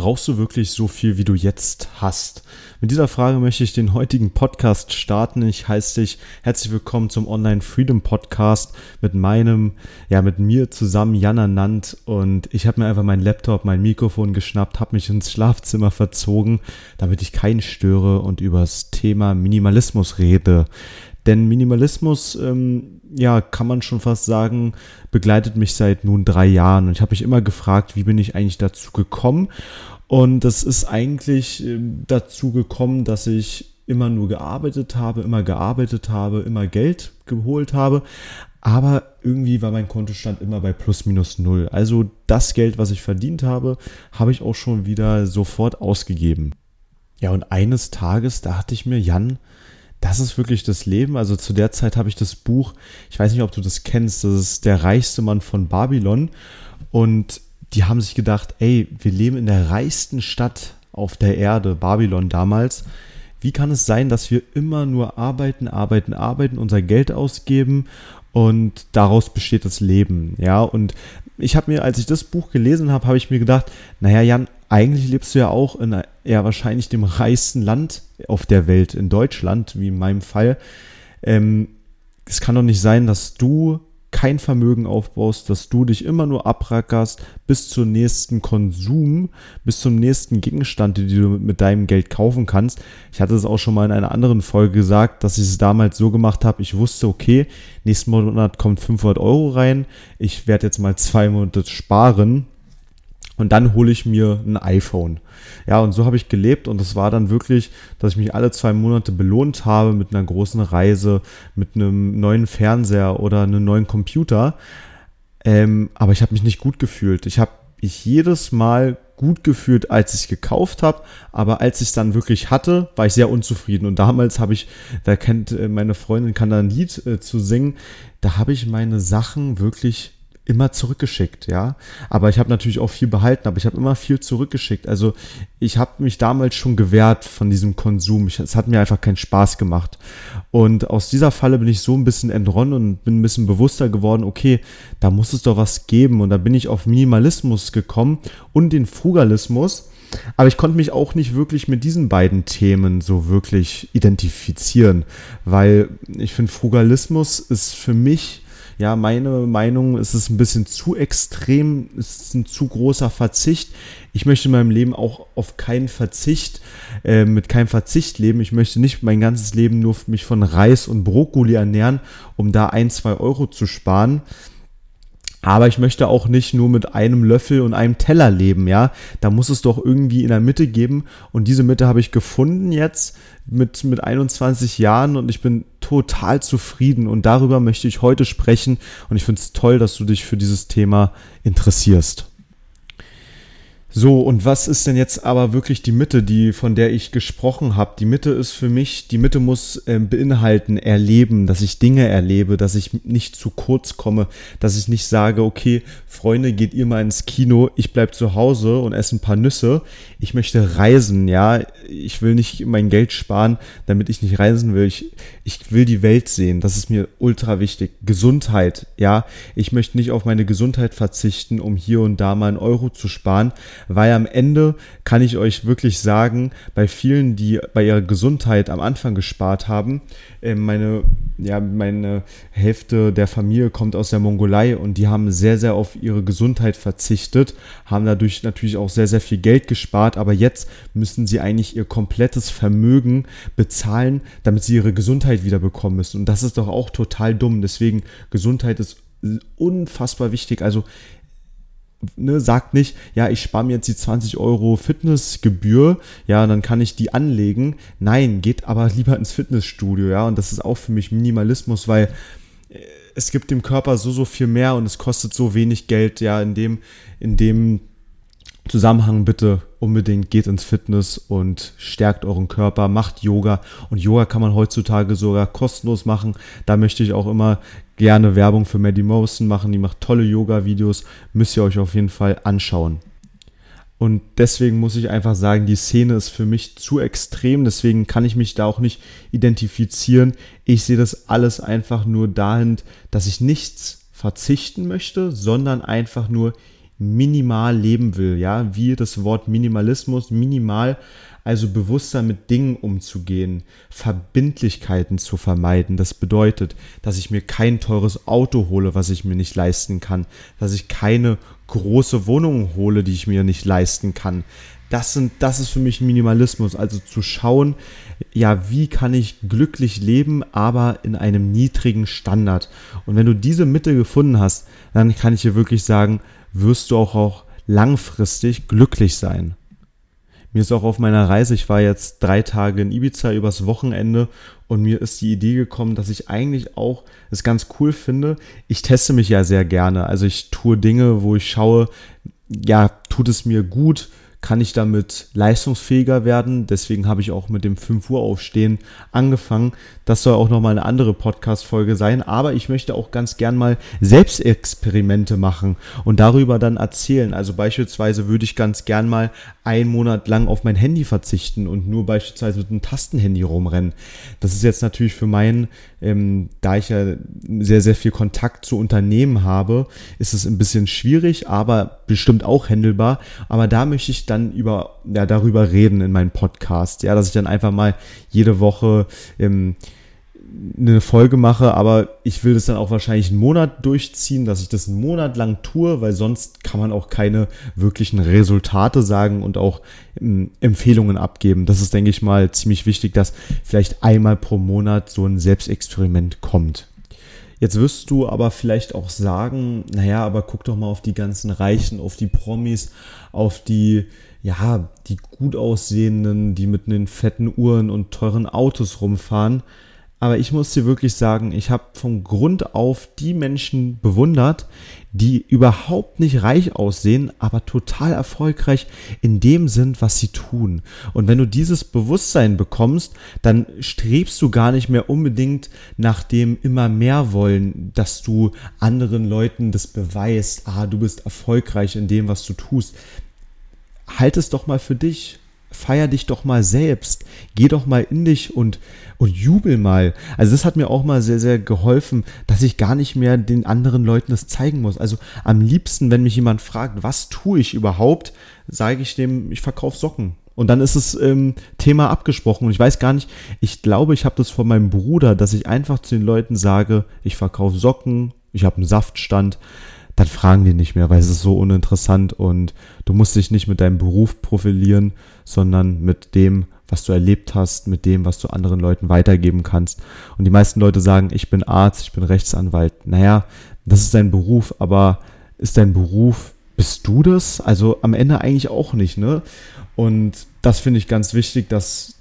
Brauchst du wirklich so viel, wie du jetzt hast? Mit dieser Frage möchte ich den heutigen Podcast starten. Ich heiße dich herzlich willkommen zum Online Freedom Podcast mit meinem, ja, mit mir zusammen, Jana Nant. Und ich habe mir einfach meinen Laptop, mein Mikrofon geschnappt, habe mich ins Schlafzimmer verzogen, damit ich keinen störe und über das Thema Minimalismus rede. Denn Minimalismus, ähm, ja, kann man schon fast sagen, begleitet mich seit nun drei Jahren. Und ich habe mich immer gefragt, wie bin ich eigentlich dazu gekommen? Und das ist eigentlich ähm, dazu gekommen, dass ich immer nur gearbeitet habe, immer gearbeitet habe, immer Geld geholt habe. Aber irgendwie war mein Kontostand immer bei plus minus null. Also das Geld, was ich verdient habe, habe ich auch schon wieder sofort ausgegeben. Ja, und eines Tages dachte ich mir, Jan, das ist wirklich das Leben. Also zu der Zeit habe ich das Buch, ich weiß nicht, ob du das kennst, das ist der reichste Mann von Babylon. Und die haben sich gedacht, ey, wir leben in der reichsten Stadt auf der Erde, Babylon damals. Wie kann es sein, dass wir immer nur arbeiten, arbeiten, arbeiten, unser Geld ausgeben und daraus besteht das Leben? Ja, und ich habe mir, als ich das Buch gelesen habe, habe ich mir gedacht, naja, Jan, eigentlich lebst du ja auch in ja wahrscheinlich dem reichsten Land auf der Welt, in Deutschland, wie in meinem Fall. Ähm, es kann doch nicht sein, dass du kein Vermögen aufbaust, dass du dich immer nur abrackerst bis zum nächsten Konsum, bis zum nächsten Gegenstand, den du mit deinem Geld kaufen kannst. Ich hatte es auch schon mal in einer anderen Folge gesagt, dass ich es damals so gemacht habe, ich wusste, okay, nächsten Monat kommt 500 Euro rein, ich werde jetzt mal zwei Monate sparen und dann hole ich mir ein iPhone. Ja, und so habe ich gelebt und es war dann wirklich, dass ich mich alle zwei Monate belohnt habe mit einer großen Reise, mit einem neuen Fernseher oder einem neuen Computer. Ähm, aber ich habe mich nicht gut gefühlt. Ich habe mich jedes Mal gut gefühlt, als ich gekauft habe, aber als ich es dann wirklich hatte, war ich sehr unzufrieden. Und damals habe ich, da kennt äh, meine Freundin, kann da ein Lied äh, zu singen, da habe ich meine Sachen wirklich immer zurückgeschickt, ja. Aber ich habe natürlich auch viel behalten, aber ich habe immer viel zurückgeschickt. Also ich habe mich damals schon gewehrt von diesem Konsum. Ich, es hat mir einfach keinen Spaß gemacht. Und aus dieser Falle bin ich so ein bisschen entronnen und bin ein bisschen bewusster geworden, okay, da muss es doch was geben. Und da bin ich auf Minimalismus gekommen und den Frugalismus. Aber ich konnte mich auch nicht wirklich mit diesen beiden Themen so wirklich identifizieren, weil ich finde, Frugalismus ist für mich ja, meine Meinung ist es ein bisschen zu extrem, ist ein zu großer Verzicht. Ich möchte in meinem Leben auch auf keinen Verzicht, äh, mit keinem Verzicht leben. Ich möchte nicht mein ganzes Leben nur mich von Reis und Brokkoli ernähren, um da ein, zwei Euro zu sparen. Aber ich möchte auch nicht nur mit einem Löffel und einem Teller leben, ja. Da muss es doch irgendwie in der Mitte geben. Und diese Mitte habe ich gefunden jetzt mit, mit 21 Jahren und ich bin total zufrieden. Und darüber möchte ich heute sprechen. Und ich finde es toll, dass du dich für dieses Thema interessierst. So, und was ist denn jetzt aber wirklich die Mitte, die, von der ich gesprochen habe? Die Mitte ist für mich, die Mitte muss äh, beinhalten, erleben, dass ich Dinge erlebe, dass ich nicht zu kurz komme, dass ich nicht sage, okay, Freunde, geht ihr mal ins Kino, ich bleib zu Hause und esse ein paar Nüsse. Ich möchte reisen, ja. Ich will nicht mein Geld sparen, damit ich nicht reisen will. Ich, ich will die Welt sehen. Das ist mir ultra wichtig. Gesundheit, ja. Ich möchte nicht auf meine Gesundheit verzichten, um hier und da mal einen Euro zu sparen weil am Ende kann ich euch wirklich sagen, bei vielen, die bei ihrer Gesundheit am Anfang gespart haben, äh, meine, ja, meine Hälfte der Familie kommt aus der Mongolei und die haben sehr, sehr auf ihre Gesundheit verzichtet, haben dadurch natürlich auch sehr, sehr viel Geld gespart, aber jetzt müssen sie eigentlich ihr komplettes Vermögen bezahlen, damit sie ihre Gesundheit wieder bekommen müssen. Und das ist doch auch total dumm. Deswegen Gesundheit ist unfassbar wichtig. Also ne, sagt nicht, ja, ich spare mir jetzt die 20 Euro Fitnessgebühr, ja, dann kann ich die anlegen. Nein, geht aber lieber ins Fitnessstudio, ja, und das ist auch für mich Minimalismus, weil äh, es gibt dem Körper so, so viel mehr und es kostet so wenig Geld, ja, in dem, in dem Zusammenhang bitte unbedingt geht ins Fitness und stärkt euren Körper, macht Yoga und Yoga kann man heutzutage sogar kostenlos machen. Da möchte ich auch immer gerne Werbung für Maddie Morrison machen, die macht tolle Yoga-Videos, müsst ihr euch auf jeden Fall anschauen. Und deswegen muss ich einfach sagen, die Szene ist für mich zu extrem, deswegen kann ich mich da auch nicht identifizieren. Ich sehe das alles einfach nur dahin, dass ich nichts verzichten möchte, sondern einfach nur minimal leben will, ja, wie das Wort Minimalismus, minimal, also bewusster mit Dingen umzugehen, Verbindlichkeiten zu vermeiden. Das bedeutet, dass ich mir kein teures Auto hole, was ich mir nicht leisten kann, dass ich keine große Wohnung hole, die ich mir nicht leisten kann. Das sind, das ist für mich Minimalismus. Also zu schauen, ja, wie kann ich glücklich leben, aber in einem niedrigen Standard. Und wenn du diese Mitte gefunden hast, dann kann ich dir wirklich sagen, wirst du auch, auch langfristig glücklich sein. Mir ist auch auf meiner Reise, ich war jetzt drei Tage in Ibiza übers Wochenende und mir ist die Idee gekommen, dass ich eigentlich auch es ganz cool finde. Ich teste mich ja sehr gerne. Also ich tue Dinge, wo ich schaue, ja, tut es mir gut, kann ich damit leistungsfähiger werden. Deswegen habe ich auch mit dem 5 Uhr Aufstehen angefangen. Das soll auch nochmal eine andere Podcast-Folge sein. Aber ich möchte auch ganz gern mal Selbstexperimente machen und darüber dann erzählen. Also beispielsweise würde ich ganz gern mal einen Monat lang auf mein Handy verzichten und nur beispielsweise mit einem Tastenhandy rumrennen. Das ist jetzt natürlich für meinen, ähm, da ich ja sehr, sehr viel Kontakt zu Unternehmen habe, ist es ein bisschen schwierig, aber bestimmt auch händelbar. Aber da möchte ich dann über, ja, darüber reden in meinem Podcast. Ja, dass ich dann einfach mal jede Woche ähm, eine Folge mache, aber ich will das dann auch wahrscheinlich einen Monat durchziehen, dass ich das einen Monat lang tue, weil sonst kann man auch keine wirklichen Resultate sagen und auch ähm, Empfehlungen abgeben. Das ist, denke ich mal, ziemlich wichtig, dass vielleicht einmal pro Monat so ein Selbstexperiment kommt. Jetzt wirst du aber vielleicht auch sagen, naja, aber guck doch mal auf die ganzen Reichen, auf die Promis, auf die, ja, die gut aussehenden, die mit den fetten Uhren und teuren Autos rumfahren. Aber ich muss dir wirklich sagen, ich habe von Grund auf die Menschen bewundert, die überhaupt nicht reich aussehen, aber total erfolgreich in dem sind, was sie tun. Und wenn du dieses Bewusstsein bekommst, dann strebst du gar nicht mehr unbedingt nach dem immer mehr wollen, dass du anderen Leuten das beweist, ah, du bist erfolgreich in dem, was du tust. Halt es doch mal für dich feier dich doch mal selbst. Geh doch mal in dich und, und jubel mal. Also das hat mir auch mal sehr, sehr geholfen, dass ich gar nicht mehr den anderen Leuten das zeigen muss. Also am liebsten, wenn mich jemand fragt, was tue ich überhaupt, sage ich dem, ich verkaufe Socken. Und dann ist das ähm, Thema abgesprochen. Und ich weiß gar nicht, ich glaube, ich habe das von meinem Bruder, dass ich einfach zu den Leuten sage, ich verkaufe Socken, ich habe einen Saftstand dann fragen die nicht mehr, weil es ist so uninteressant und du musst dich nicht mit deinem Beruf profilieren, sondern mit dem, was du erlebt hast, mit dem, was du anderen Leuten weitergeben kannst. Und die meisten Leute sagen, ich bin Arzt, ich bin Rechtsanwalt. Naja, das ist dein Beruf, aber ist dein Beruf, bist du das? Also am Ende eigentlich auch nicht, ne? Und das finde ich ganz wichtig, dass,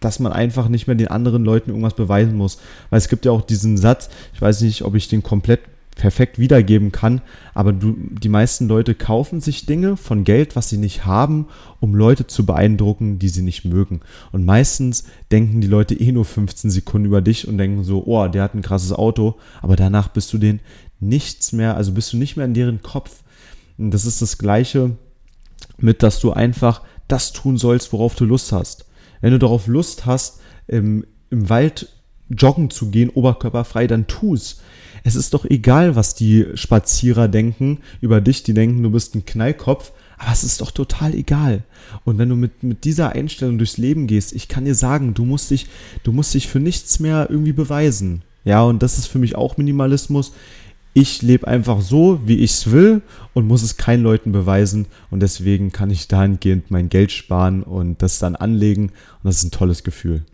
dass man einfach nicht mehr den anderen Leuten irgendwas beweisen muss. Weil es gibt ja auch diesen Satz, ich weiß nicht, ob ich den komplett perfekt wiedergeben kann, aber du, die meisten Leute kaufen sich Dinge von Geld, was sie nicht haben, um Leute zu beeindrucken, die sie nicht mögen. Und meistens denken die Leute eh nur 15 Sekunden über dich und denken so, oh, der hat ein krasses Auto, aber danach bist du denen nichts mehr, also bist du nicht mehr in deren Kopf. Und das ist das Gleiche mit, dass du einfach das tun sollst, worauf du Lust hast. Wenn du darauf Lust hast, im, im Wald joggen zu gehen, oberkörperfrei, dann tu es ist doch egal, was die Spazierer denken über dich, die denken, du bist ein Knallkopf, aber es ist doch total egal. Und wenn du mit, mit dieser Einstellung durchs Leben gehst, ich kann dir sagen, du musst dich, du musst dich für nichts mehr irgendwie beweisen. Ja, und das ist für mich auch Minimalismus. Ich lebe einfach so, wie ich es will und muss es keinen Leuten beweisen. Und deswegen kann ich dahingehend mein Geld sparen und das dann anlegen. Und das ist ein tolles Gefühl.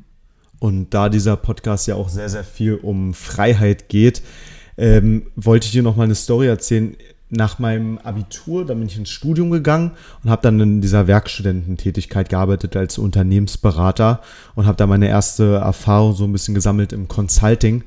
Und da dieser Podcast ja auch sehr, sehr viel um Freiheit geht, ähm, wollte ich dir noch mal eine Story erzählen. Nach meinem Abitur, dann bin ich ins Studium gegangen und habe dann in dieser Werkstudententätigkeit gearbeitet als Unternehmensberater und habe da meine erste Erfahrung so ein bisschen gesammelt im Consulting.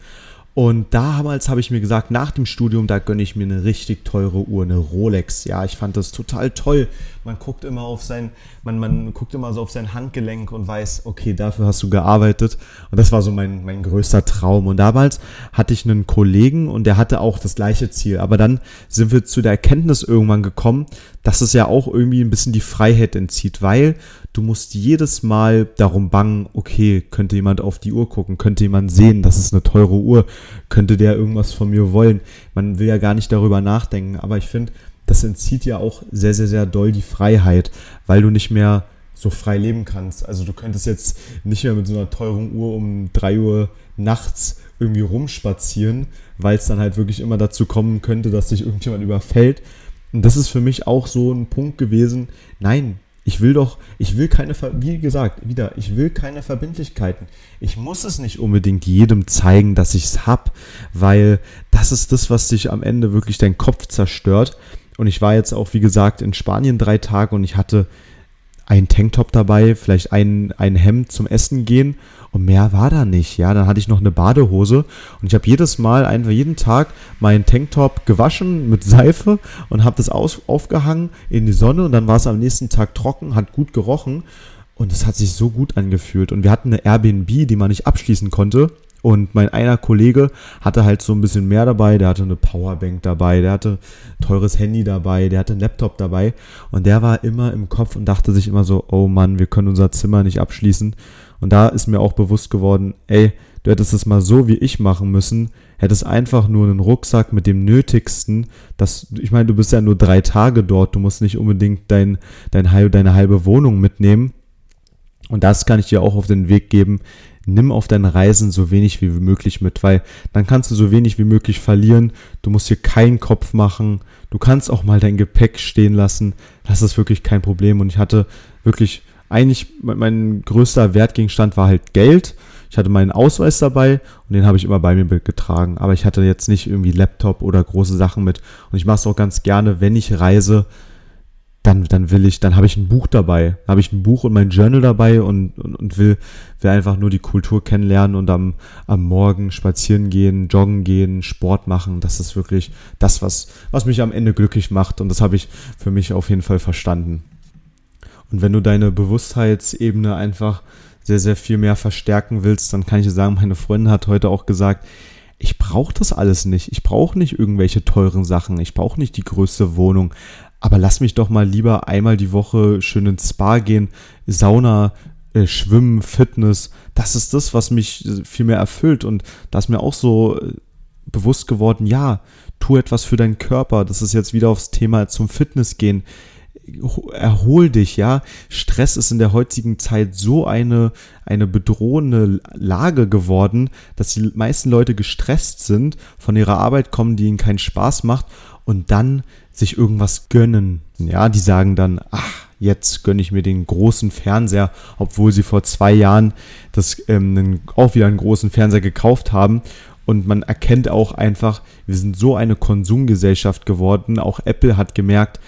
Und damals habe ich mir gesagt, nach dem Studium, da gönne ich mir eine richtig teure Uhr, eine Rolex. Ja, ich fand das total toll. Man guckt immer auf sein, man, man guckt immer so auf sein Handgelenk und weiß, okay, dafür hast du gearbeitet. Und das war so mein, mein größter Traum. Und damals hatte ich einen Kollegen und der hatte auch das gleiche Ziel. Aber dann sind wir zu der Erkenntnis irgendwann gekommen, dass es ja auch irgendwie ein bisschen die Freiheit entzieht, weil du musst jedes Mal darum bangen, okay, könnte jemand auf die Uhr gucken, könnte jemand sehen, das ist eine teure Uhr, könnte der irgendwas von mir wollen. Man will ja gar nicht darüber nachdenken, aber ich finde, das entzieht ja auch sehr, sehr, sehr doll die Freiheit, weil du nicht mehr so frei leben kannst. Also du könntest jetzt nicht mehr mit so einer teuren Uhr um 3 Uhr nachts irgendwie rumspazieren, weil es dann halt wirklich immer dazu kommen könnte, dass dich irgendjemand überfällt. Und das ist für mich auch so ein Punkt gewesen. Nein, ich will doch, ich will keine, wie gesagt, wieder, ich will keine Verbindlichkeiten. Ich muss es nicht unbedingt jedem zeigen, dass ich es habe, weil das ist das, was dich am Ende wirklich deinen Kopf zerstört. Und ich war jetzt auch, wie gesagt, in Spanien drei Tage und ich hatte einen Tanktop dabei, vielleicht ein, ein Hemd zum Essen gehen und mehr war da nicht. Ja, dann hatte ich noch eine Badehose und ich habe jedes Mal, einfach jeden Tag meinen Tanktop gewaschen mit Seife und habe das aus, aufgehangen in die Sonne und dann war es am nächsten Tag trocken, hat gut gerochen und es hat sich so gut angefühlt. Und wir hatten eine Airbnb, die man nicht abschließen konnte. Und mein einer Kollege hatte halt so ein bisschen mehr dabei. Der hatte eine Powerbank dabei, der hatte teures Handy dabei, der hatte einen Laptop dabei. Und der war immer im Kopf und dachte sich immer so, oh Mann, wir können unser Zimmer nicht abschließen. Und da ist mir auch bewusst geworden, ey, du hättest es mal so wie ich machen müssen, hättest einfach nur einen Rucksack mit dem Nötigsten. Das, ich meine, du bist ja nur drei Tage dort, du musst nicht unbedingt dein, dein, deine halbe Wohnung mitnehmen. Und das kann ich dir auch auf den Weg geben nimm auf deinen Reisen so wenig wie möglich mit, weil dann kannst du so wenig wie möglich verlieren. Du musst hier keinen Kopf machen. Du kannst auch mal dein Gepäck stehen lassen. Das ist wirklich kein Problem. Und ich hatte wirklich, eigentlich, mein größter Wertgegenstand war halt Geld. Ich hatte meinen Ausweis dabei und den habe ich immer bei mir getragen. Aber ich hatte jetzt nicht irgendwie Laptop oder große Sachen mit. Und ich mache es auch ganz gerne, wenn ich reise, dann, dann will ich, dann habe ich ein Buch dabei, habe ich ein Buch und mein Journal dabei und, und, und will, will einfach nur die Kultur kennenlernen und am, am Morgen spazieren gehen, joggen gehen, Sport machen. Das ist wirklich das, was, was mich am Ende glücklich macht und das habe ich für mich auf jeden Fall verstanden. Und wenn du deine Bewusstheitsebene einfach sehr, sehr viel mehr verstärken willst, dann kann ich dir sagen, meine Freundin hat heute auch gesagt, ich brauche das alles nicht. Ich brauche nicht irgendwelche teuren Sachen. Ich brauche nicht die größte Wohnung. Aber lass mich doch mal lieber einmal die Woche schön ins Spa gehen, Sauna, äh, Schwimmen, Fitness. Das ist das, was mich äh, viel mehr erfüllt. Und da ist mir auch so äh, bewusst geworden, ja, tu etwas für deinen Körper. Das ist jetzt wieder aufs Thema zum Fitness gehen. Erhol dich, ja. Stress ist in der heutigen Zeit so eine, eine bedrohende Lage geworden, dass die meisten Leute gestresst sind, von ihrer Arbeit kommen, die ihnen keinen Spaß macht und dann sich irgendwas gönnen. Ja, die sagen dann, ach, jetzt gönne ich mir den großen Fernseher, obwohl sie vor zwei Jahren das, ähm, auch wieder einen großen Fernseher gekauft haben. Und man erkennt auch einfach, wir sind so eine Konsumgesellschaft geworden. Auch Apple hat gemerkt,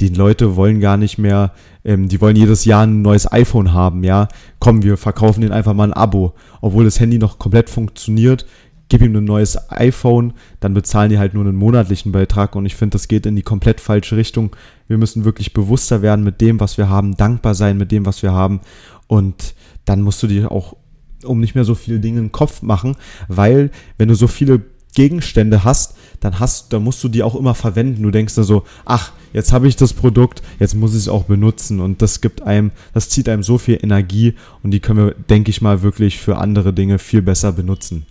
die Leute wollen gar nicht mehr, ähm, die wollen jedes Jahr ein neues iPhone haben, ja. Komm, wir verkaufen denen einfach mal ein Abo. Obwohl das Handy noch komplett funktioniert, gib ihm ein neues iPhone, dann bezahlen die halt nur einen monatlichen Beitrag und ich finde, das geht in die komplett falsche Richtung. Wir müssen wirklich bewusster werden mit dem, was wir haben, dankbar sein mit dem, was wir haben und dann musst du dir auch um nicht mehr so viele Dinge im Kopf machen, weil wenn du so viele Gegenstände hast, dann hast, dann musst du die auch immer verwenden. Du denkst da so, ach, jetzt habe ich das Produkt, jetzt muss ich es auch benutzen und das gibt einem, das zieht einem so viel Energie und die können wir, denke ich mal, wirklich für andere Dinge viel besser benutzen.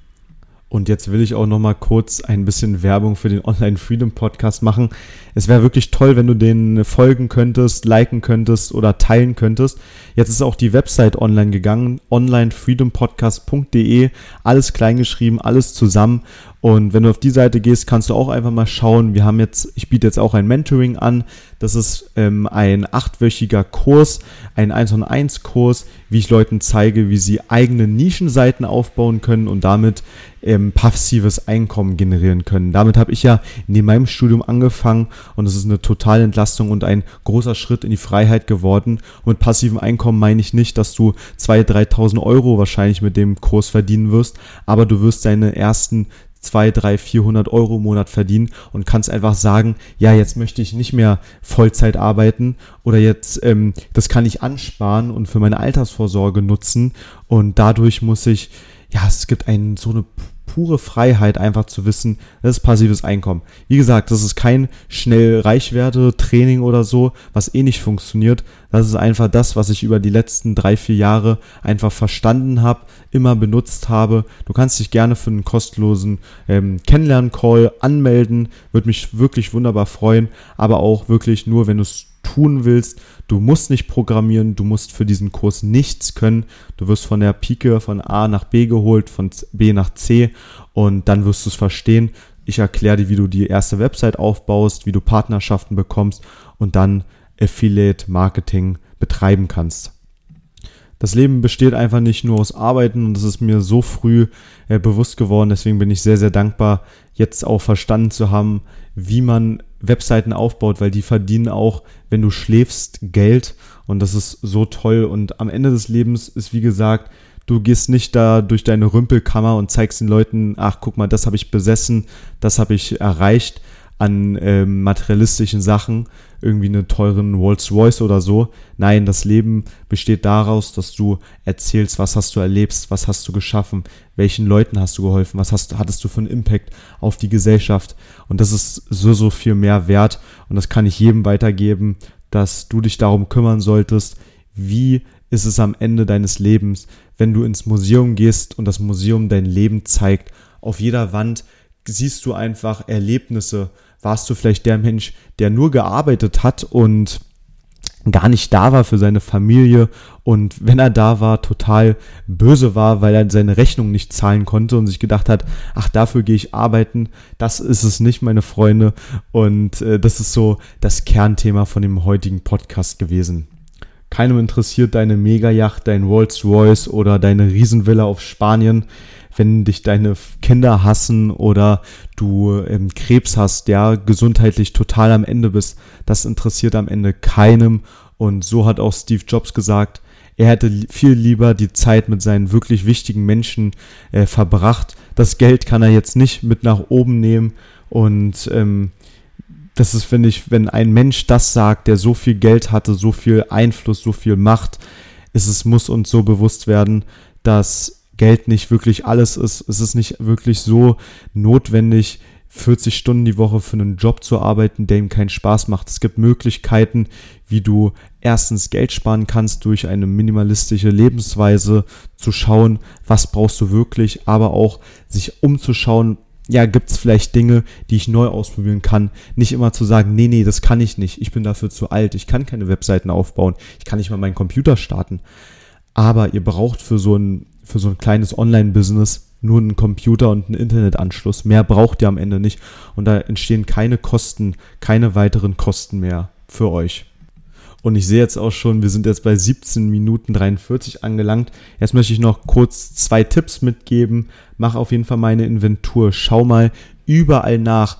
Und jetzt will ich auch noch mal kurz ein bisschen Werbung für den Online Freedom Podcast machen. Es wäre wirklich toll, wenn du den folgen könntest, liken könntest oder teilen könntest. Jetzt ist auch die Website online gegangen, onlinefreedompodcast.de, alles kleingeschrieben, alles zusammen. Und wenn du auf die Seite gehst, kannst du auch einfach mal schauen. Wir haben jetzt, ich biete jetzt auch ein Mentoring an. Das ist ähm, ein achtwöchiger Kurs, ein 1 und 1 Kurs, wie ich Leuten zeige, wie sie eigene Nischenseiten aufbauen können und damit ähm, passives Einkommen generieren können. Damit habe ich ja neben meinem Studium angefangen und es ist eine totale Entlastung und ein großer Schritt in die Freiheit geworden. Und mit passivem Einkommen meine ich nicht, dass du 2.000, 3.000 Euro wahrscheinlich mit dem Kurs verdienen wirst, aber du wirst deine ersten 2, 3, 400 Euro im Monat verdienen und kannst einfach sagen, ja, jetzt möchte ich nicht mehr Vollzeit arbeiten oder jetzt, ähm, das kann ich ansparen und für meine Altersvorsorge nutzen. Und dadurch muss ich ja, es gibt einen so eine pure Freiheit, einfach zu wissen, das ist passives Einkommen. Wie gesagt, das ist kein schnell Reichwerte-Training oder so, was eh nicht funktioniert. Das ist einfach das, was ich über die letzten drei, vier Jahre einfach verstanden habe, immer benutzt habe. Du kannst dich gerne für einen kostenlosen ähm, Kennenlernen-Call anmelden. Würde mich wirklich wunderbar freuen, aber auch wirklich nur, wenn du es tun willst. Du musst nicht programmieren, du musst für diesen Kurs nichts können. Du wirst von der Pike von A nach B geholt, von B nach C und dann wirst du es verstehen. Ich erkläre dir, wie du die erste Website aufbaust, wie du Partnerschaften bekommst und dann Affiliate Marketing betreiben kannst. Das Leben besteht einfach nicht nur aus Arbeiten und das ist mir so früh äh, bewusst geworden. Deswegen bin ich sehr, sehr dankbar, jetzt auch verstanden zu haben, wie man Webseiten aufbaut, weil die verdienen auch, wenn du schläfst, Geld. Und das ist so toll. Und am Ende des Lebens ist wie gesagt, du gehst nicht da durch deine Rümpelkammer und zeigst den Leuten, ach guck mal, das habe ich besessen, das habe ich erreicht an ähm, materialistischen Sachen, irgendwie einen teuren Rolls Royce oder so. Nein, das Leben besteht daraus, dass du erzählst, was hast du erlebt, was hast du geschaffen, welchen Leuten hast du geholfen, was hast, hattest du für einen Impact auf die Gesellschaft. Und das ist so, so viel mehr wert. Und das kann ich jedem weitergeben, dass du dich darum kümmern solltest, wie ist es am Ende deines Lebens, wenn du ins Museum gehst und das Museum dein Leben zeigt. Auf jeder Wand siehst du einfach Erlebnisse warst du vielleicht der Mensch, der nur gearbeitet hat und gar nicht da war für seine Familie und wenn er da war, total böse war, weil er seine Rechnung nicht zahlen konnte und sich gedacht hat, ach, dafür gehe ich arbeiten. Das ist es nicht, meine Freunde. Und äh, das ist so das Kernthema von dem heutigen Podcast gewesen. Keinem interessiert deine Megayacht, dein Rolls Royce oder deine Riesenvilla auf Spanien wenn dich deine Kinder hassen oder du ähm, Krebs hast, ja, gesundheitlich total am Ende bist, das interessiert am Ende keinem. Und so hat auch Steve Jobs gesagt, er hätte viel lieber die Zeit mit seinen wirklich wichtigen Menschen äh, verbracht. Das Geld kann er jetzt nicht mit nach oben nehmen. Und ähm, das ist, finde ich, wenn ein Mensch das sagt, der so viel Geld hatte, so viel Einfluss, so viel Macht, ist es muss uns so bewusst werden, dass Geld nicht wirklich alles ist. Es ist nicht wirklich so notwendig, 40 Stunden die Woche für einen Job zu arbeiten, der ihm keinen Spaß macht. Es gibt Möglichkeiten, wie du erstens Geld sparen kannst durch eine minimalistische Lebensweise, zu schauen, was brauchst du wirklich, aber auch sich umzuschauen, ja, gibt es vielleicht Dinge, die ich neu ausprobieren kann. Nicht immer zu sagen, nee, nee, das kann ich nicht. Ich bin dafür zu alt. Ich kann keine Webseiten aufbauen. Ich kann nicht mal meinen Computer starten. Aber ihr braucht für so ein für so ein kleines Online-Business nur einen Computer und einen Internetanschluss. Mehr braucht ihr am Ende nicht. Und da entstehen keine Kosten, keine weiteren Kosten mehr für euch. Und ich sehe jetzt auch schon, wir sind jetzt bei 17 Minuten 43 angelangt. Jetzt möchte ich noch kurz zwei Tipps mitgeben. Mach auf jeden Fall meine Inventur. Schau mal überall nach.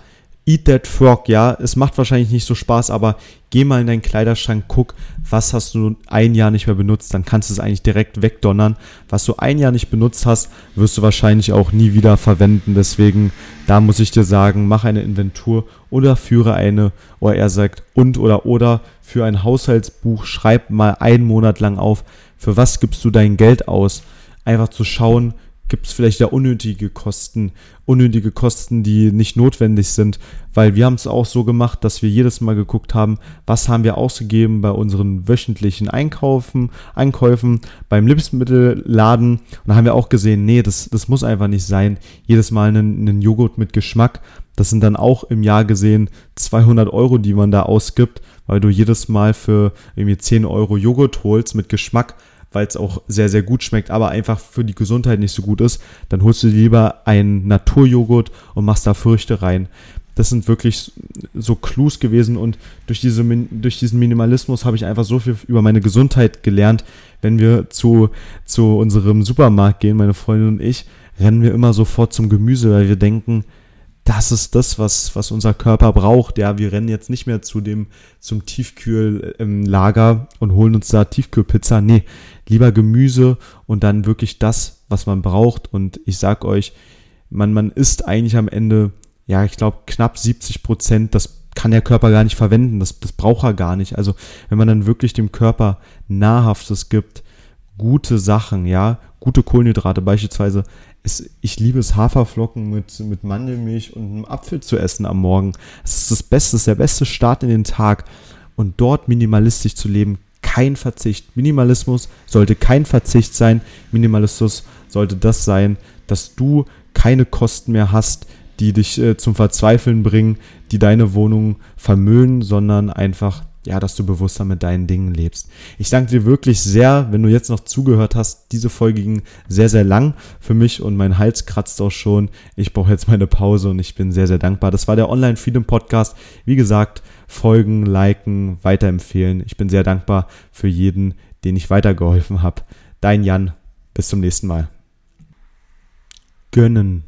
Eat That Frog, ja, es macht wahrscheinlich nicht so Spaß, aber geh mal in deinen Kleiderschrank, guck, was hast du ein Jahr nicht mehr benutzt, dann kannst du es eigentlich direkt wegdonnern. Was du ein Jahr nicht benutzt hast, wirst du wahrscheinlich auch nie wieder verwenden. Deswegen, da muss ich dir sagen, mach eine Inventur oder führe eine, oder er sagt, und oder oder für ein Haushaltsbuch, schreib mal einen Monat lang auf, für was gibst du dein Geld aus. Einfach zu schauen, gibt es vielleicht ja unnötige Kosten, unnötige Kosten, die nicht notwendig sind, weil wir haben es auch so gemacht, dass wir jedes Mal geguckt haben, was haben wir ausgegeben bei unseren wöchentlichen Einkaufen, Einkäufen beim Lebensmittelladen. Und da haben wir auch gesehen, nee, das, das muss einfach nicht sein, jedes Mal einen, einen Joghurt mit Geschmack, das sind dann auch im Jahr gesehen 200 Euro, die man da ausgibt, weil du jedes Mal für irgendwie 10 Euro Joghurt holst mit Geschmack, weil es auch sehr, sehr gut schmeckt, aber einfach für die Gesundheit nicht so gut ist, dann holst du lieber einen Naturjoghurt und machst da Früchte rein. Das sind wirklich so Clues gewesen und durch, diese, durch diesen Minimalismus habe ich einfach so viel über meine Gesundheit gelernt. Wenn wir zu, zu unserem Supermarkt gehen, meine Freundin und ich, rennen wir immer sofort zum Gemüse, weil wir denken, das ist das, was, was unser Körper braucht. Ja, wir rennen jetzt nicht mehr zu dem, zum Tiefkühllager und holen uns da Tiefkühlpizza. Nee, lieber Gemüse und dann wirklich das, was man braucht. Und ich sag euch, man, man isst eigentlich am Ende, ja, ich glaube, knapp 70 Prozent, das kann der Körper gar nicht verwenden, das, das braucht er gar nicht. Also, wenn man dann wirklich dem Körper Nahrhaftes gibt, gute Sachen, ja, gute Kohlenhydrate beispielsweise. Ist, ich liebe es, Haferflocken mit, mit Mandelmilch und einem Apfel zu essen am Morgen. Das ist das Beste, das ist der beste Start in den Tag. Und dort minimalistisch zu leben, kein Verzicht. Minimalismus sollte kein Verzicht sein. Minimalismus sollte das sein, dass du keine Kosten mehr hast, die dich äh, zum Verzweifeln bringen, die deine Wohnung vermüllen, sondern einfach, ja, dass du bewusster mit deinen Dingen lebst. Ich danke dir wirklich sehr, wenn du jetzt noch zugehört hast. Diese Folge ging sehr, sehr lang für mich und mein Hals kratzt auch schon. Ich brauche jetzt meine Pause und ich bin sehr, sehr dankbar. Das war der Online Freedom Podcast. Wie gesagt, folgen, liken, weiterempfehlen. Ich bin sehr dankbar für jeden, den ich weitergeholfen habe. Dein Jan. Bis zum nächsten Mal. Gönnen.